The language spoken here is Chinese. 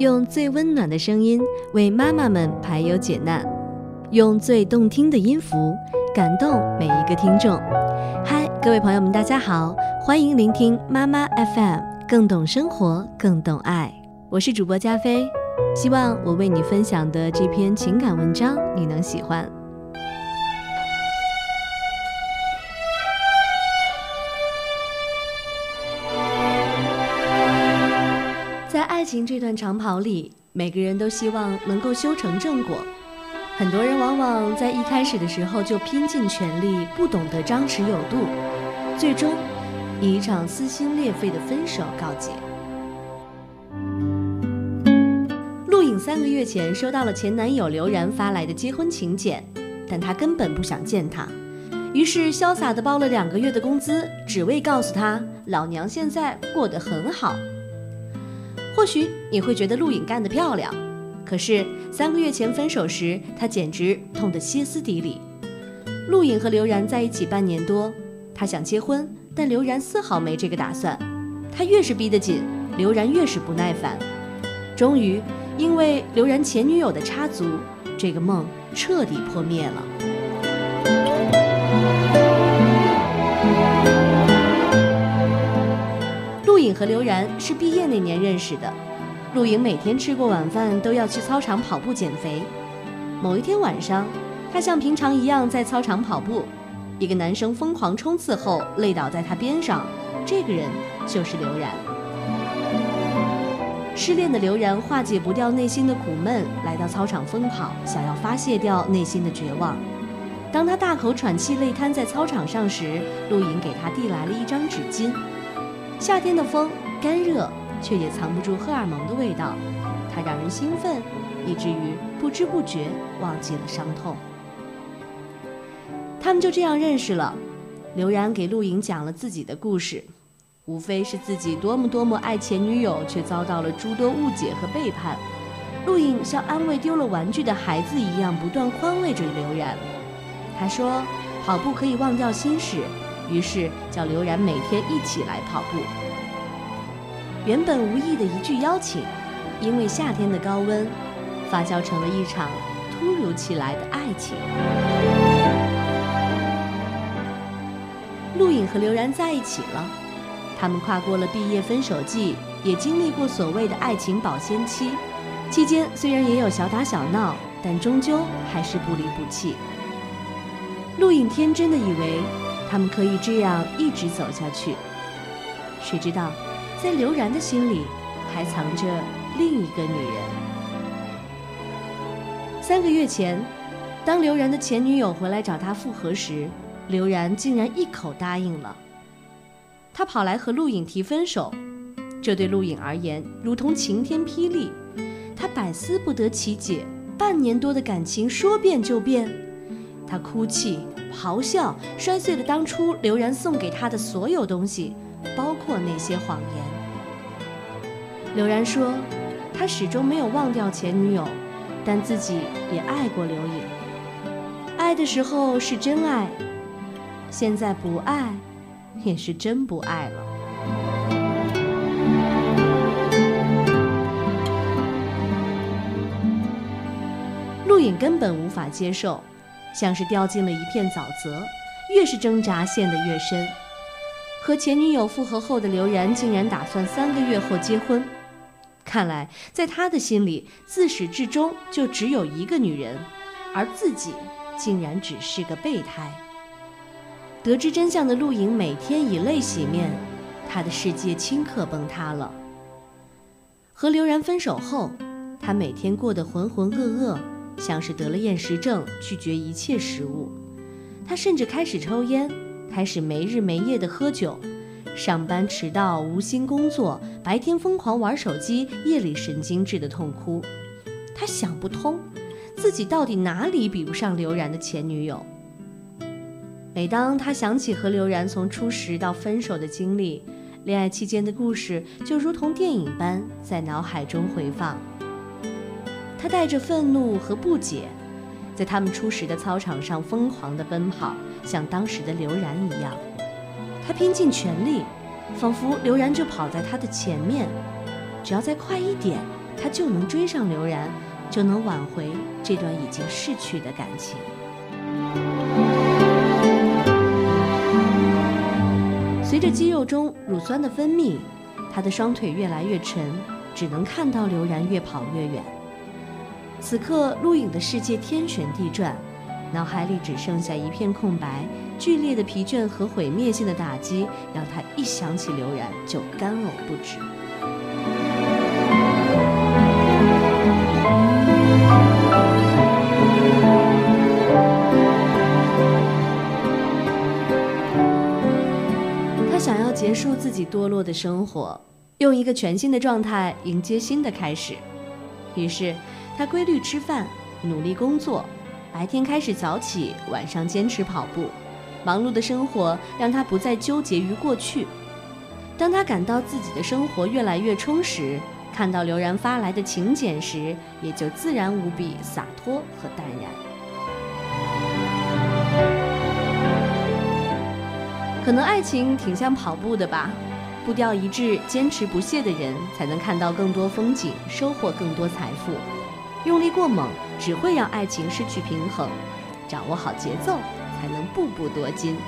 用最温暖的声音为妈妈们排忧解难，用最动听的音符感动每一个听众。嗨，各位朋友们，大家好，欢迎聆听妈妈 FM，更懂生活，更懂爱。我是主播加菲，希望我为你分享的这篇情感文章你能喜欢。爱情这段长跑里，每个人都希望能够修成正果。很多人往往在一开始的时候就拼尽全力，不懂得张弛有度，最终以一场撕心裂肺的分手告捷。陆颖三个月前收到了前男友刘然发来的结婚请柬，但她根本不想见他，于是潇洒地包了两个月的工资，只为告诉他老娘现在过得很好。或许你会觉得陆颖干得漂亮，可是三个月前分手时，他简直痛得歇斯底里。陆颖和刘然在一起半年多，他想结婚，但刘然丝毫没这个打算。他越是逼得紧，刘然越是不耐烦。终于，因为刘然前女友的插足，这个梦彻底破灭了。和刘然是毕业那年认识的。陆莹每天吃过晚饭都要去操场跑步减肥。某一天晚上，她像平常一样在操场跑步，一个男生疯狂冲刺后累倒在她边上，这个人就是刘然。失恋的刘然化解不掉内心的苦闷，来到操场疯跑，想要发泄掉内心的绝望。当他大口喘气、累瘫在操场上时，陆莹给他递来了一张纸巾。夏天的风干热，却也藏不住荷尔蒙的味道，它让人兴奋，以至于不知不觉忘记了伤痛。他们就这样认识了。刘然给陆颖讲了自己的故事，无非是自己多么多么爱前女友，却遭到了诸多误解和背叛。陆颖像安慰丢了玩具的孩子一样，不断宽慰着刘然。他说：“跑步可以忘掉心事。”于是叫刘然每天一起来跑步。原本无意的一句邀请，因为夏天的高温，发酵成了一场突如其来的爱情。陆颖和刘然在一起了，他们跨过了毕业分手季，也经历过所谓的爱情保鲜期。期间虽然也有小打小闹，但终究还是不离不弃。陆颖天真的以为。他们可以这样一直走下去，谁知道，在刘然的心里还藏着另一个女人。三个月前，当刘然的前女友回来找他复合时，刘然竟然一口答应了。他跑来和陆颖提分手，这对陆颖而言如同晴天霹雳，他百思不得其解，半年多的感情说变就变，他哭泣。咆哮，摔碎了当初刘然送给他的所有东西，包括那些谎言。刘然说，他始终没有忘掉前女友，但自己也爱过刘颖。爱的时候是真爱，现在不爱，也是真不爱了。陆颖根本无法接受。像是掉进了一片沼泽，越是挣扎陷得越深。和前女友复合后的刘然竟然打算三个月后结婚，看来在他的心里，自始至终就只有一个女人，而自己竟然只是个备胎。得知真相的陆颖每天以泪洗面，她的世界顷刻崩塌了。和刘然分手后，她每天过得浑浑噩噩。像是得了厌食症，拒绝一切食物。他甚至开始抽烟，开始没日没夜的喝酒，上班迟到，无心工作，白天疯狂玩手机，夜里神经质的痛哭。他想不通，自己到底哪里比不上刘然的前女友。每当他想起和刘然从初识到分手的经历，恋爱期间的故事就如同电影般在脑海中回放。他带着愤怒和不解，在他们初识的操场上疯狂地奔跑，像当时的刘然一样。他拼尽全力，仿佛刘然就跑在他的前面，只要再快一点，他就能追上刘然，就能挽回这段已经逝去的感情。随着肌肉中乳酸的分泌，他的双腿越来越沉，只能看到刘然越跑越远。此刻，陆影的世界天旋地转，脑海里只剩下一片空白。剧烈的疲倦和毁灭性的打击，让他一想起刘然就干呕不止。他想要结束自己堕落的生活，用一个全新的状态迎接新的开始。于是，他规律吃饭，努力工作，白天开始早起，晚上坚持跑步。忙碌的生活让他不再纠结于过去。当他感到自己的生活越来越充实，看到刘然发来的请柬时，也就自然无比洒脱和淡然。可能爱情挺像跑步的吧，步调一致、坚持不懈的人，才能看到更多风景，收获更多财富。用力过猛，只会让爱情失去平衡。掌握好节奏。才能步步夺金。